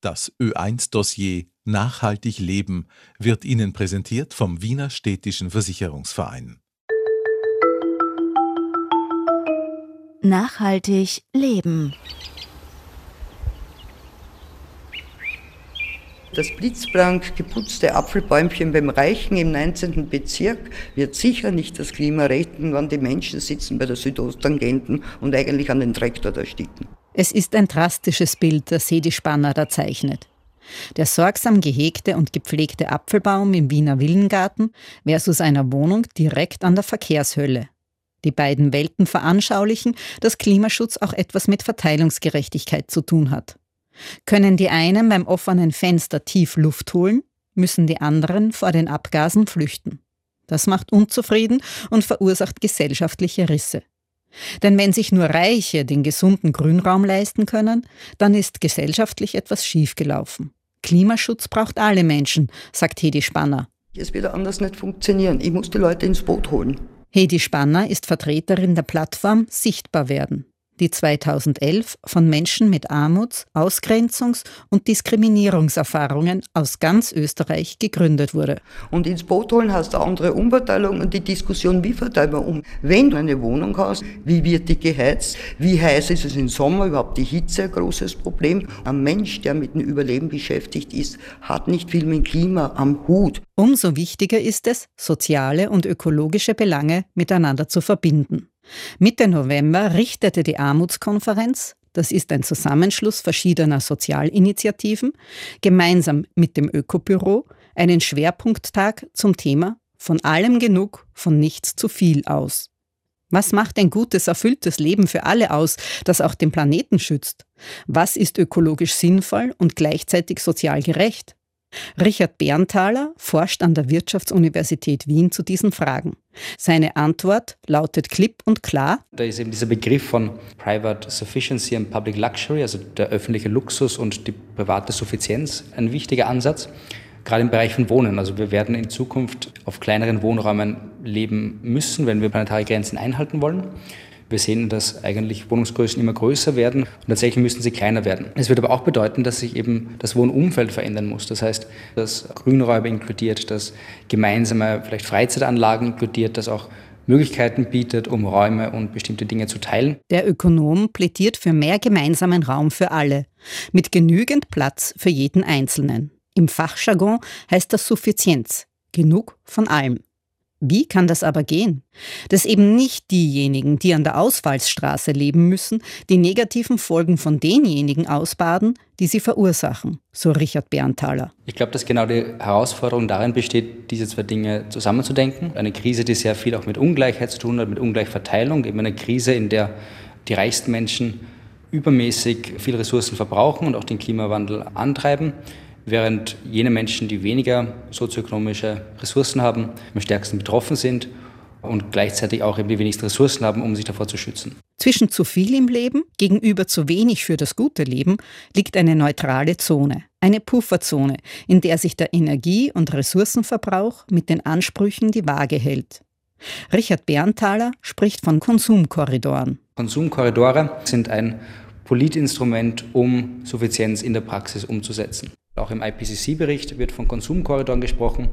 Das Ö1-Dossier Nachhaltig Leben wird Ihnen präsentiert vom Wiener Städtischen Versicherungsverein. Nachhaltig Leben. Das blitzblank geputzte Apfelbäumchen beim Reichen im 19. Bezirk wird sicher nicht das Klima retten, wann die Menschen sitzen bei der Südosttangenten und eigentlich an den Traktor da sticken. Es ist ein drastisches Bild, das Hedi Spanner da zeichnet. Der sorgsam gehegte und gepflegte Apfelbaum im Wiener Villengarten versus einer Wohnung direkt an der Verkehrshölle. Die beiden Welten veranschaulichen, dass Klimaschutz auch etwas mit Verteilungsgerechtigkeit zu tun hat. Können die einen beim offenen Fenster tief Luft holen, müssen die anderen vor den Abgasen flüchten. Das macht unzufrieden und verursacht gesellschaftliche Risse. Denn wenn sich nur Reiche den gesunden Grünraum leisten können, dann ist gesellschaftlich etwas schiefgelaufen. Klimaschutz braucht alle Menschen, sagt Hedi Spanner. Es wird anders nicht funktionieren. Ich muss die Leute ins Boot holen. Hedi Spanner ist Vertreterin der Plattform Sichtbar werden die 2011 von Menschen mit Armuts-, Ausgrenzungs- und Diskriminierungserfahrungen aus ganz Österreich gegründet wurde. Und ins Boot holen hast du andere Umverteilung und die Diskussion, wie verteilen wir um. Wenn du eine Wohnung hast, wie wird die geheizt? Wie heiß ist es im Sommer? Überhaupt die Hitze ein großes Problem. Ein Mensch, der mit dem Überleben beschäftigt ist, hat nicht viel mit dem Klima am Hut. Umso wichtiger ist es, soziale und ökologische Belange miteinander zu verbinden. Mitte November richtete die Armutskonferenz, das ist ein Zusammenschluss verschiedener Sozialinitiativen, gemeinsam mit dem Ökobüro einen Schwerpunkttag zum Thema Von allem genug, von nichts zu viel aus. Was macht ein gutes, erfülltes Leben für alle aus, das auch den Planeten schützt? Was ist ökologisch sinnvoll und gleichzeitig sozial gerecht? Richard Berntaler forscht an der Wirtschaftsuniversität Wien zu diesen Fragen. Seine Antwort lautet klipp und klar. Da ist eben dieser Begriff von Private Sufficiency and Public Luxury, also der öffentliche Luxus und die private Suffizienz, ein wichtiger Ansatz, gerade im Bereich von Wohnen. Also wir werden in Zukunft auf kleineren Wohnräumen leben müssen, wenn wir planetare Grenzen einhalten wollen. Wir sehen, dass eigentlich Wohnungsgrößen immer größer werden und tatsächlich müssen sie kleiner werden. Es wird aber auch bedeuten, dass sich eben das Wohnumfeld verändern muss. Das heißt, dass Grünräume inkludiert, dass gemeinsame vielleicht Freizeitanlagen inkludiert, dass auch Möglichkeiten bietet, um Räume und bestimmte Dinge zu teilen. Der Ökonom plädiert für mehr gemeinsamen Raum für alle, mit genügend Platz für jeden Einzelnen. Im Fachjargon heißt das Suffizienz, genug von allem. Wie kann das aber gehen? Dass eben nicht diejenigen, die an der Ausfallsstraße leben müssen, die negativen Folgen von denjenigen ausbaden, die sie verursachen, so Richard Berntaler. Ich glaube, dass genau die Herausforderung darin besteht, diese zwei Dinge zusammenzudenken. Eine Krise, die sehr viel auch mit Ungleichheit zu tun hat, mit Ungleichverteilung, eben eine Krise, in der die reichsten Menschen übermäßig viel Ressourcen verbrauchen und auch den Klimawandel antreiben während jene Menschen, die weniger sozioökonomische Ressourcen haben, am stärksten betroffen sind und gleichzeitig auch eben die wenigsten Ressourcen haben, um sich davor zu schützen. Zwischen zu viel im Leben gegenüber zu wenig für das gute Leben liegt eine neutrale Zone, eine Pufferzone, in der sich der Energie- und Ressourcenverbrauch mit den Ansprüchen die Waage hält. Richard Berntaler spricht von Konsumkorridoren. Konsumkorridore sind ein Politinstrument, um Suffizienz in der Praxis umzusetzen. Auch im IPCC-Bericht wird von Konsumkorridoren gesprochen,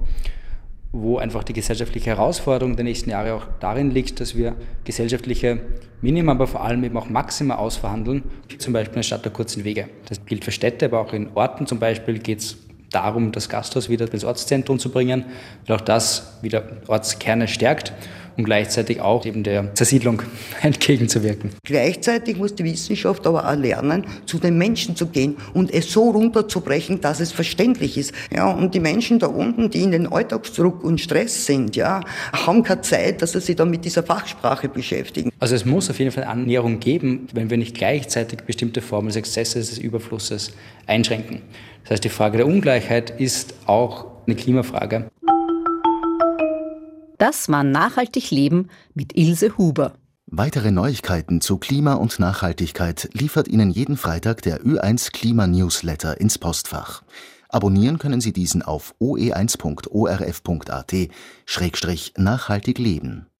wo einfach die gesellschaftliche Herausforderung der nächsten Jahre auch darin liegt, dass wir gesellschaftliche Minima, aber vor allem eben auch Maxima ausverhandeln, zum Beispiel statt der kurzen Wege. Das gilt für Städte, aber auch in Orten zum Beispiel geht es darum, das Gasthaus wieder ins Ortszentrum zu bringen, weil auch das wieder Ortskerne stärkt um gleichzeitig auch eben der Zersiedlung entgegenzuwirken. Gleichzeitig muss die Wissenschaft aber auch lernen, zu den Menschen zu gehen und es so runterzubrechen, dass es verständlich ist. Ja, und die Menschen da unten, die in den Alltagsdruck und Stress sind, ja, haben keine Zeit, dass sie sich dann mit dieser Fachsprache beschäftigen. Also es muss auf jeden Fall Annäherung geben, wenn wir nicht gleichzeitig bestimmte Formen des Exzesses, des Überflusses einschränken. Das heißt, die Frage der Ungleichheit ist auch eine Klimafrage. Das war Nachhaltig Leben mit Ilse Huber. Weitere Neuigkeiten zu Klima und Nachhaltigkeit liefert Ihnen jeden Freitag der Ö1 Klima Newsletter ins Postfach. Abonnieren können Sie diesen auf oe1.orf.at-nachhaltig leben.